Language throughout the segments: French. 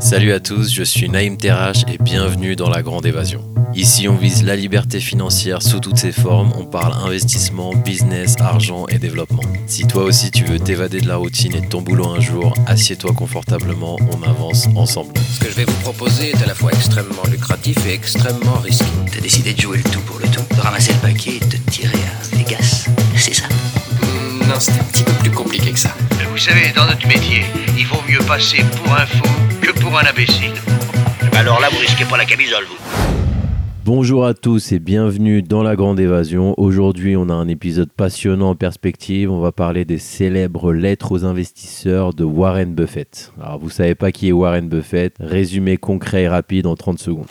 Salut à tous, je suis Naïm Terrache et bienvenue dans la Grande Évasion. Ici, on vise la liberté financière sous toutes ses formes, on parle investissement, business, argent et développement. Si toi aussi tu veux t'évader de la routine et de ton boulot un jour, assieds-toi confortablement, on avance ensemble. Ce que je vais vous proposer est à la fois extrêmement lucratif et extrêmement risqué. T'as décidé de jouer le tout pour le tout, de ramasser le paquet et de te tirer à Vegas, c'est ça? Hmm, non, c'était un petit peu plus compliqué que ça. Vous savez, dans notre métier, mieux passer pour un fou que pour un imbécile. Alors là, vous risquez pas la camisole, vous. Bonjour à tous et bienvenue dans la Grande Évasion. Aujourd'hui, on a un épisode passionnant en perspective. On va parler des célèbres lettres aux investisseurs de Warren Buffett. Alors, vous savez pas qui est Warren Buffett Résumé concret et rapide en 30 secondes.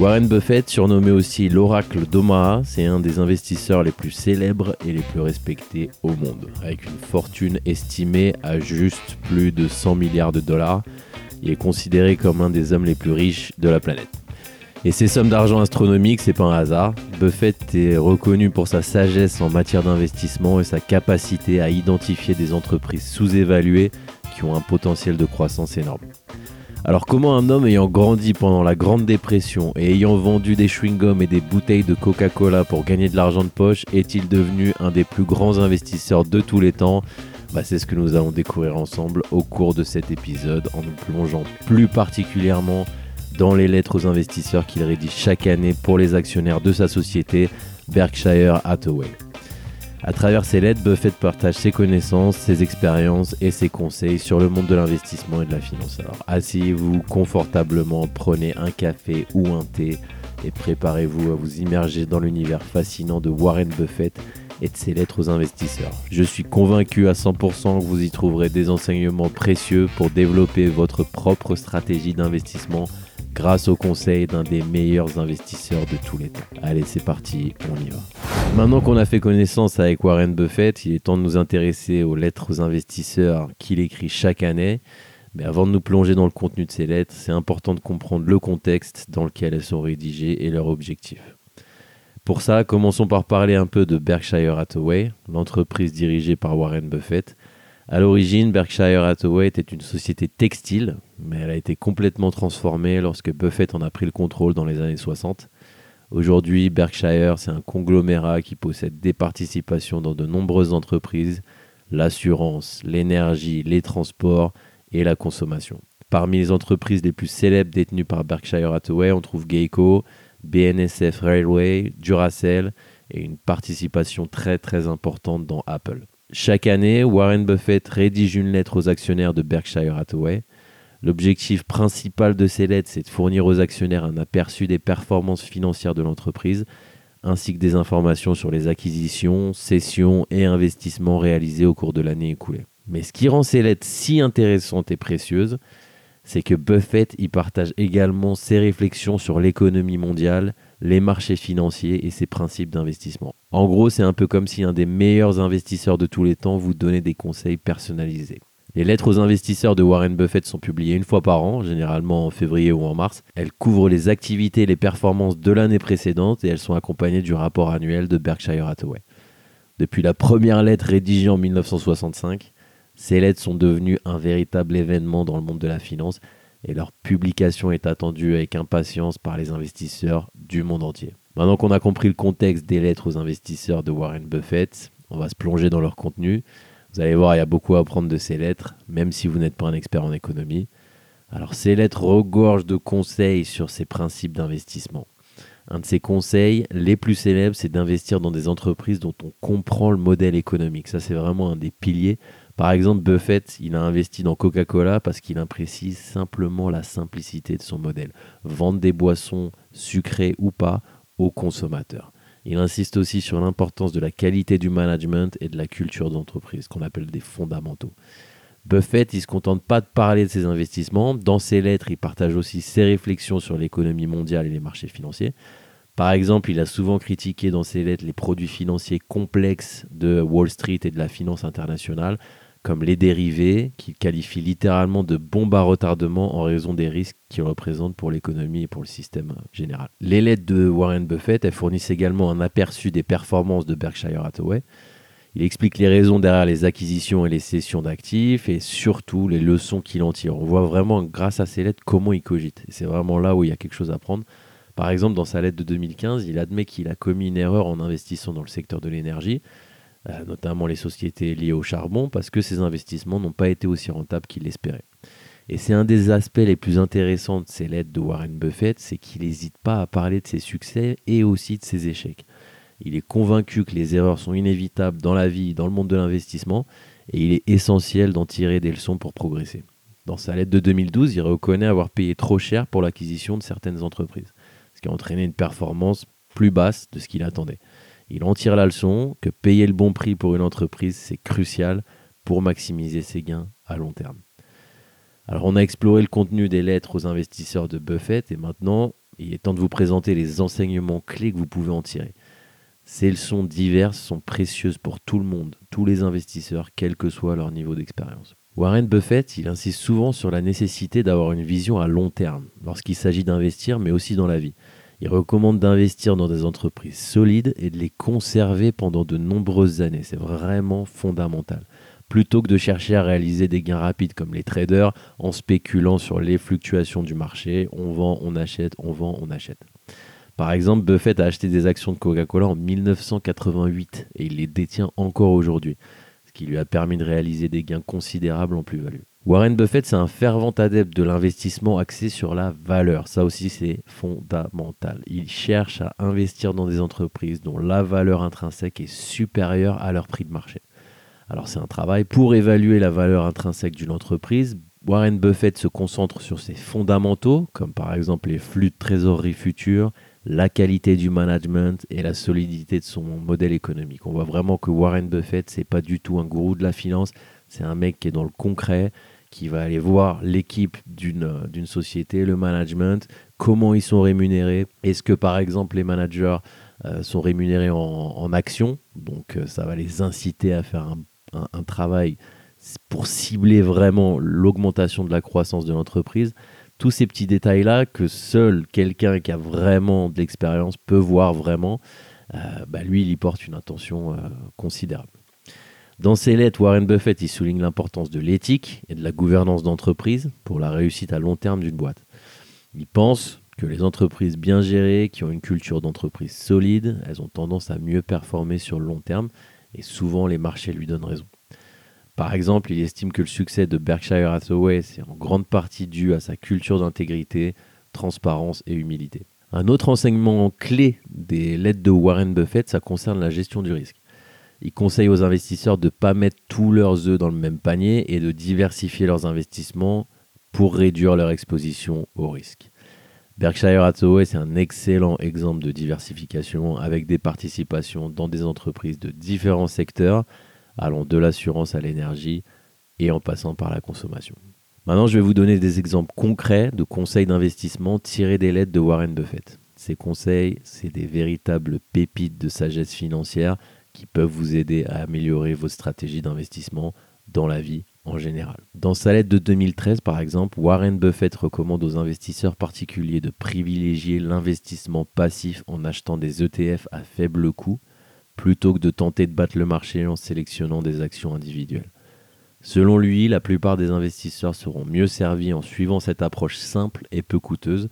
Warren Buffett, surnommé aussi l'oracle d'Omaha, c'est un des investisseurs les plus célèbres et les plus respectés au monde, avec une fortune estimée à juste plus de 100 milliards de dollars. Il est considéré comme un des hommes les plus riches de la planète. Et ces sommes d'argent astronomiques, c'est pas un hasard. Buffett est reconnu pour sa sagesse en matière d'investissement et sa capacité à identifier des entreprises sous-évaluées qui ont un potentiel de croissance énorme. Alors comment un homme ayant grandi pendant la Grande Dépression et ayant vendu des chewing-gums et des bouteilles de Coca-Cola pour gagner de l'argent de poche est-il devenu un des plus grands investisseurs de tous les temps? Bah, C'est ce que nous allons découvrir ensemble au cours de cet épisode en nous plongeant plus particulièrement dans les lettres aux investisseurs qu'il rédige chaque année pour les actionnaires de sa société Berkshire Hathaway. À travers ces lettres, Buffett partage ses connaissances, ses expériences et ses conseils sur le monde de l'investissement et de la finance. Alors asseyez-vous confortablement, prenez un café ou un thé et préparez-vous à vous immerger dans l'univers fascinant de Warren Buffett et de ses lettres aux investisseurs. Je suis convaincu à 100% que vous y trouverez des enseignements précieux pour développer votre propre stratégie d'investissement grâce au conseil d'un des meilleurs investisseurs de tous les temps. Allez, c'est parti, on y va. Maintenant qu'on a fait connaissance avec Warren Buffett, il est temps de nous intéresser aux lettres aux investisseurs qu'il écrit chaque année. Mais avant de nous plonger dans le contenu de ces lettres, c'est important de comprendre le contexte dans lequel elles sont rédigées et leur objectif. Pour ça, commençons par parler un peu de Berkshire Hathaway, l'entreprise dirigée par Warren Buffett. À l'origine, Berkshire Hathaway était une société textile, mais elle a été complètement transformée lorsque Buffett en a pris le contrôle dans les années 60. Aujourd'hui, Berkshire, c'est un conglomérat qui possède des participations dans de nombreuses entreprises, l'assurance, l'énergie, les transports et la consommation. Parmi les entreprises les plus célèbres détenues par Berkshire Hathaway, on trouve Geico, BNSF Railway, Duracell et une participation très très importante dans Apple. Chaque année, Warren Buffett rédige une lettre aux actionnaires de Berkshire Hathaway. L'objectif principal de ces lettres, c'est de fournir aux actionnaires un aperçu des performances financières de l'entreprise, ainsi que des informations sur les acquisitions, cessions et investissements réalisés au cours de l'année écoulée. Mais ce qui rend ces lettres si intéressantes et précieuses, c'est que Buffett y partage également ses réflexions sur l'économie mondiale, les marchés financiers et ses principes d'investissement. En gros, c'est un peu comme si un des meilleurs investisseurs de tous les temps vous donnait des conseils personnalisés. Les lettres aux investisseurs de Warren Buffett sont publiées une fois par an, généralement en février ou en mars. Elles couvrent les activités et les performances de l'année précédente et elles sont accompagnées du rapport annuel de Berkshire Hathaway. Depuis la première lettre rédigée en 1965, ces lettres sont devenues un véritable événement dans le monde de la finance et leur publication est attendue avec impatience par les investisseurs du monde entier. Maintenant qu'on a compris le contexte des lettres aux investisseurs de Warren Buffett, on va se plonger dans leur contenu. Vous allez voir, il y a beaucoup à apprendre de ces lettres, même si vous n'êtes pas un expert en économie. Alors ces lettres regorgent de conseils sur ces principes d'investissement. Un de ces conseils les plus célèbres, c'est d'investir dans des entreprises dont on comprend le modèle économique. Ça, c'est vraiment un des piliers par exemple, Buffett, il a investi dans Coca-Cola parce qu'il imprécise simplement la simplicité de son modèle. Vendre des boissons sucrées ou pas aux consommateurs. Il insiste aussi sur l'importance de la qualité du management et de la culture d'entreprise, qu'on appelle des fondamentaux. Buffett, il ne se contente pas de parler de ses investissements. Dans ses lettres, il partage aussi ses réflexions sur l'économie mondiale et les marchés financiers. Par exemple, il a souvent critiqué dans ses lettres les produits financiers complexes de Wall Street et de la finance internationale, comme les dérivés, qu'il qualifie littéralement de bombes à retardement en raison des risques qu'ils représentent pour l'économie et pour le système général. Les lettres de Warren Buffett elles fournissent également un aperçu des performances de Berkshire Hathaway. Il explique les raisons derrière les acquisitions et les cessions d'actifs et surtout les leçons qu'il en tire. On voit vraiment grâce à ses lettres comment il cogite. C'est vraiment là où il y a quelque chose à prendre. Par exemple, dans sa lettre de 2015, il admet qu'il a commis une erreur en investissant dans le secteur de l'énergie, notamment les sociétés liées au charbon, parce que ses investissements n'ont pas été aussi rentables qu'il l'espérait. Et c'est un des aspects les plus intéressants de ces lettres de Warren Buffett, c'est qu'il n'hésite pas à parler de ses succès et aussi de ses échecs. Il est convaincu que les erreurs sont inévitables dans la vie, dans le monde de l'investissement, et il est essentiel d'en tirer des leçons pour progresser. Dans sa lettre de 2012, il reconnaît avoir payé trop cher pour l'acquisition de certaines entreprises, ce qui a entraîné une performance plus basse de ce qu'il attendait. Il en tire la leçon que payer le bon prix pour une entreprise, c'est crucial pour maximiser ses gains à long terme. Alors on a exploré le contenu des lettres aux investisseurs de Buffett et maintenant il est temps de vous présenter les enseignements clés que vous pouvez en tirer. Ces leçons diverses sont précieuses pour tout le monde, tous les investisseurs, quel que soit leur niveau d'expérience. Warren Buffett, il insiste souvent sur la nécessité d'avoir une vision à long terme lorsqu'il s'agit d'investir, mais aussi dans la vie. Il recommande d'investir dans des entreprises solides et de les conserver pendant de nombreuses années. C'est vraiment fondamental plutôt que de chercher à réaliser des gains rapides comme les traders en spéculant sur les fluctuations du marché. On vend, on achète, on vend, on achète. Par exemple, Buffett a acheté des actions de Coca-Cola en 1988 et il les détient encore aujourd'hui, ce qui lui a permis de réaliser des gains considérables en plus-value. Warren Buffett, c'est un fervent adepte de l'investissement axé sur la valeur. Ça aussi, c'est fondamental. Il cherche à investir dans des entreprises dont la valeur intrinsèque est supérieure à leur prix de marché. Alors c'est un travail pour évaluer la valeur intrinsèque d'une entreprise. Warren Buffett se concentre sur ses fondamentaux, comme par exemple les flux de trésorerie futurs, la qualité du management et la solidité de son modèle économique. On voit vraiment que Warren Buffett, c'est pas du tout un gourou de la finance, c'est un mec qui est dans le concret, qui va aller voir l'équipe d'une société, le management, comment ils sont rémunérés. Est-ce que par exemple les managers euh, sont rémunérés en, en actions? Donc euh, ça va les inciter à faire un travail pour cibler vraiment l'augmentation de la croissance de l'entreprise. Tous ces petits détails-là que seul quelqu'un qui a vraiment de l'expérience peut voir vraiment, euh, bah, lui, il y porte une attention euh, considérable. Dans ses lettres, Warren Buffett souligne l'importance de l'éthique et de la gouvernance d'entreprise pour la réussite à long terme d'une boîte. Il pense que les entreprises bien gérées, qui ont une culture d'entreprise solide, elles ont tendance à mieux performer sur le long terme et souvent les marchés lui donnent raison. Par exemple, il estime que le succès de Berkshire Hathaway est en grande partie dû à sa culture d'intégrité, transparence et humilité. Un autre enseignement clé des lettres de Warren Buffett, ça concerne la gestion du risque. Il conseille aux investisseurs de ne pas mettre tous leurs œufs dans le même panier et de diversifier leurs investissements pour réduire leur exposition au risque. Berkshire Hathaway, c'est un excellent exemple de diversification avec des participations dans des entreprises de différents secteurs, allant de l'assurance à l'énergie et en passant par la consommation. Maintenant, je vais vous donner des exemples concrets de conseils d'investissement tirés des lettres de Warren Buffett. Ces conseils, c'est des véritables pépites de sagesse financière qui peuvent vous aider à améliorer vos stratégies d'investissement dans la vie en général. Dans sa lettre de 2013, par exemple, Warren Buffett recommande aux investisseurs particuliers de privilégier l'investissement passif en achetant des ETF à faible coût, plutôt que de tenter de battre le marché en sélectionnant des actions individuelles. Selon lui, la plupart des investisseurs seront mieux servis en suivant cette approche simple et peu coûteuse,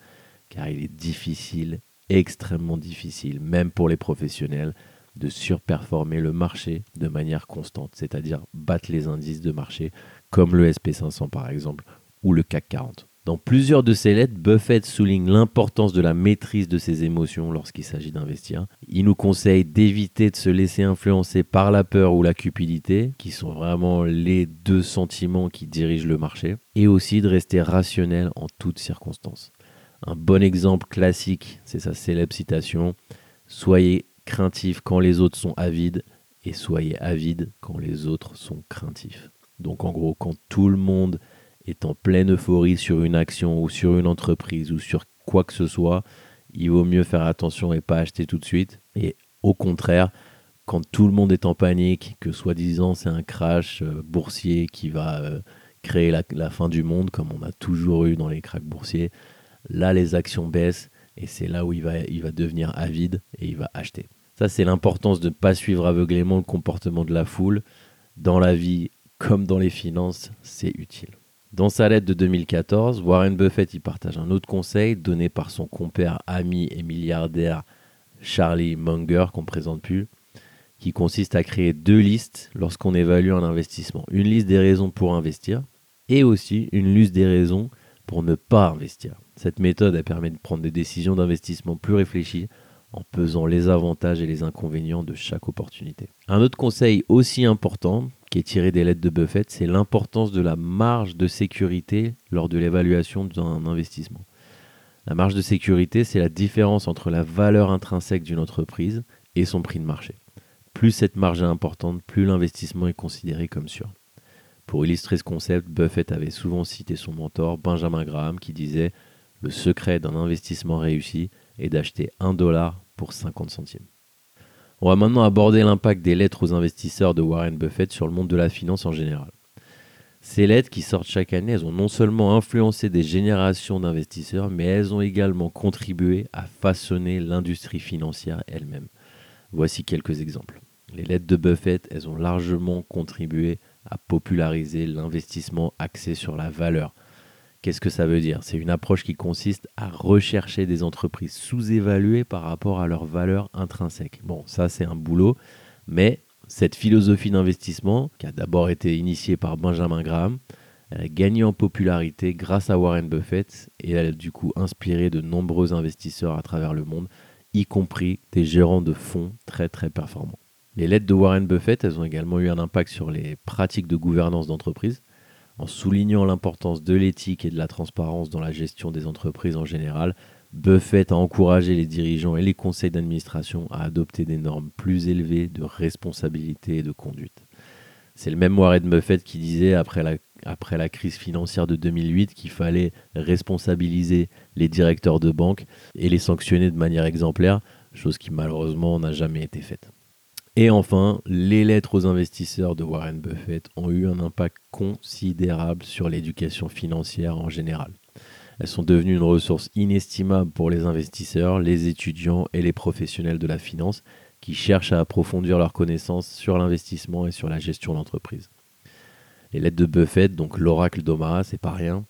car il est difficile, extrêmement difficile, même pour les professionnels, de surperformer le marché de manière constante, c'est-à-dire battre les indices de marché comme le SP500 par exemple ou le CAC 40. Dans plusieurs de ses lettres, Buffett souligne l'importance de la maîtrise de ses émotions lorsqu'il s'agit d'investir. Il nous conseille d'éviter de se laisser influencer par la peur ou la cupidité, qui sont vraiment les deux sentiments qui dirigent le marché, et aussi de rester rationnel en toutes circonstances. Un bon exemple classique, c'est sa célèbre citation Soyez craintif quand les autres sont avides et soyez avide quand les autres sont craintifs. Donc en gros, quand tout le monde est en pleine euphorie sur une action ou sur une entreprise ou sur quoi que ce soit, il vaut mieux faire attention et pas acheter tout de suite. Et au contraire, quand tout le monde est en panique, que soi-disant c'est un crash euh, boursier qui va euh, créer la, fin du monde, comme on a toujours eu dans les cracks boursiers, là les actions baissent et c'est là où il va devenir avide et il va acheter. Ça, c'est l'importance de ne pas suivre aveuglément le comportement de la foule. Dans la vie comme dans les finances, c'est utile. Dans sa lettre de 2014, Warren Buffett y partage un autre conseil donné par son compère, ami et milliardaire Charlie Munger, qu'on ne présente plus, qui consiste à créer deux listes lorsqu'on évalue un investissement. Une liste des raisons pour investir et aussi une liste des raisons pour ne pas investir. Cette méthode elle permet de prendre des décisions d'investissement plus réfléchies en pesant les avantages et les inconvénients de chaque opportunité. Un autre conseil aussi important qui est tiré des lettres de Buffett, c'est l'importance de la marge de sécurité lors de l'évaluation d'un investissement. La marge de sécurité, c'est la différence entre la valeur intrinsèque d'une entreprise et son prix de marché. Plus cette marge est importante, plus l'investissement est considéré comme sûr. Pour illustrer ce concept, Buffett avait souvent cité son mentor Benjamin Graham qui disait Le secret d'un investissement réussi est d'acheter un dollar pour 50 centimes. On va maintenant aborder l'impact des lettres aux investisseurs de Warren Buffett sur le monde de la finance en général. Ces lettres qui sortent chaque année, elles ont non seulement influencé des générations d'investisseurs, mais elles ont également contribué à façonner l'industrie financière elle-même. Voici quelques exemples. Les lettres de Buffett, elles ont largement contribué à populariser l'investissement axé sur la valeur. Qu'est-ce que ça veut dire? C'est une approche qui consiste à rechercher des entreprises sous-évaluées par rapport à leur valeur intrinsèque. Bon, ça c'est un boulot, mais cette philosophie d'investissement, qui a d'abord été initiée par Benjamin Graham, a gagné en popularité grâce à Warren Buffett et elle a du coup inspiré de nombreux investisseurs à travers le monde, y compris des gérants de fonds très très performants. Les lettres de Warren Buffett, elles ont également eu un impact sur les pratiques de gouvernance d'entreprise, en soulignant l'importance de l'éthique et de la transparence dans la gestion des entreprises en général. Buffett a encouragé les dirigeants et les conseils d'administration à adopter des normes plus élevées de responsabilité et de conduite. C'est le même Warren Buffett qui disait après la, après la crise financière de 2008 qu'il fallait responsabiliser les directeurs de banque et les sanctionner de manière exemplaire, chose qui malheureusement n'a jamais été faite. Et enfin, les lettres aux investisseurs de Warren Buffett ont eu un impact considérable sur l'éducation financière en général. Elles sont devenues une ressource inestimable pour les investisseurs, les étudiants et les professionnels de la finance qui cherchent à approfondir leurs connaissances sur l'investissement et sur la gestion d'entreprise. Les lettres de Buffett, donc l'oracle d'Omaha, c'est pas rien,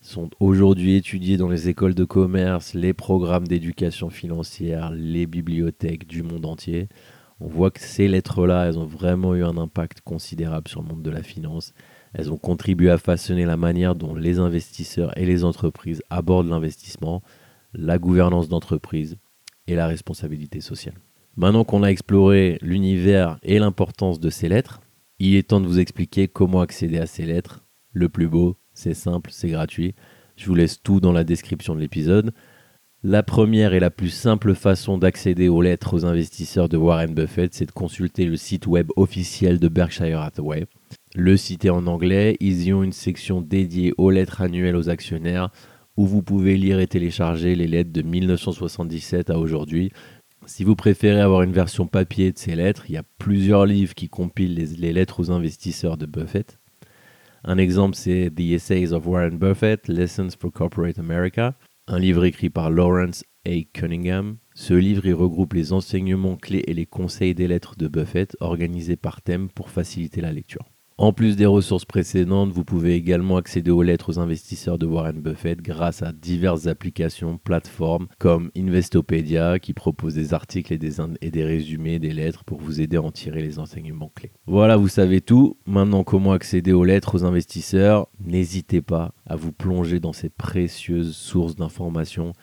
sont aujourd'hui étudiées dans les écoles de commerce, les programmes d'éducation financière, les bibliothèques du monde entier on voit que ces lettres-là, elles ont vraiment eu un impact considérable sur le monde de la finance. Elles ont contribué à façonner la manière dont les investisseurs et les entreprises abordent l'investissement, la gouvernance d'entreprise et la responsabilité sociale. Maintenant qu'on a exploré l'univers et l'importance de ces lettres, il est temps de vous expliquer comment accéder à ces lettres. Le plus beau, c'est simple, c'est gratuit. Je vous laisse tout dans la description de l'épisode. La première et la plus simple façon d'accéder aux lettres aux investisseurs de Warren Buffett, c'est de consulter le site web officiel de Berkshire Hathaway. Le site est en anglais, ils y ont une section dédiée aux lettres annuelles aux actionnaires où vous pouvez lire et télécharger les lettres de 1977 à aujourd'hui. Si vous préférez avoir une version papier de ces lettres, il y a plusieurs livres qui compilent les, les lettres aux investisseurs de Buffett. Un exemple, c'est The Essays of Warren Buffett, Lessons for Corporate America un livre écrit par Lawrence A. Cunningham. Ce livre y regroupe les enseignements clés et les conseils des lettres de Buffett organisés par thème pour faciliter la lecture. En plus des ressources précédentes, vous pouvez également accéder aux lettres aux investisseurs de Warren Buffett grâce à diverses applications, plateformes comme Investopedia qui propose des articles et des, et des résumés des lettres pour vous aider à en tirer les enseignements clés. Voilà, vous savez tout. Maintenant, comment accéder aux lettres aux investisseurs? N'hésitez pas à vous plonger dans ces précieuses sources d'informations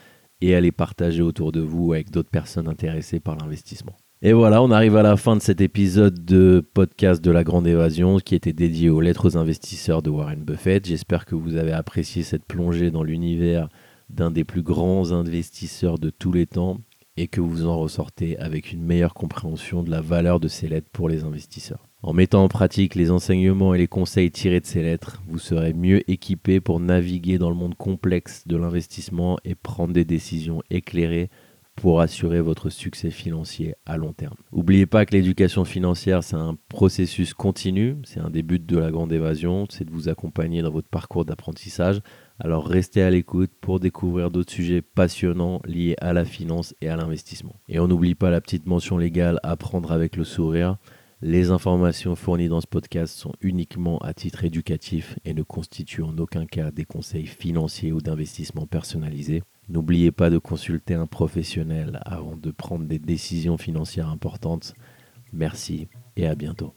et à les partager autour de vous avec d'autres personnes intéressées par l'investissement. Et voilà, on arrive à la fin de cet épisode de podcast de la Grande Évasion qui était dédié aux lettres aux investisseurs de Warren Buffett. J'espère que vous avez apprécié cette plongée dans l'univers d'un des plus grands investisseurs de tous les temps et que vous en ressortez avec une meilleure compréhension de la valeur de ces lettres pour les investisseurs. En mettant en pratique les enseignements et les conseils tirés de ces lettres, vous serez mieux équipé pour naviguer dans le monde complexe de l'investissement et prendre des décisions éclairées pour assurer votre succès financier à long terme. N'oubliez pas que l'éducation financière, c'est un processus continu, c'est un des buts de la grande évasion, c'est de vous accompagner dans votre parcours d'apprentissage. Alors restez à l'écoute pour découvrir d'autres sujets passionnants liés à la finance et à l'investissement. Et on n'oublie pas la petite mention légale à prendre avec le sourire. Les informations fournies dans ce podcast sont uniquement à titre éducatif et ne constituent en aucun cas des conseils financiers ou d'investissement personnalisés. N'oubliez pas de consulter un professionnel avant de prendre des décisions financières importantes. Merci et à bientôt.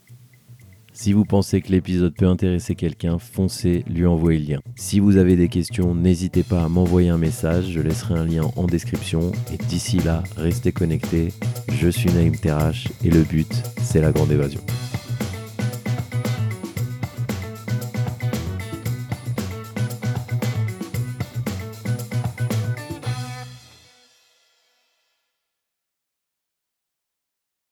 Si vous pensez que l'épisode peut intéresser quelqu'un, foncez lui envoyer le lien. Si vous avez des questions, n'hésitez pas à m'envoyer un message, je laisserai un lien en description. Et d'ici là, restez connectés. Je suis Naïm Terrache et le but, c'est la grande évasion.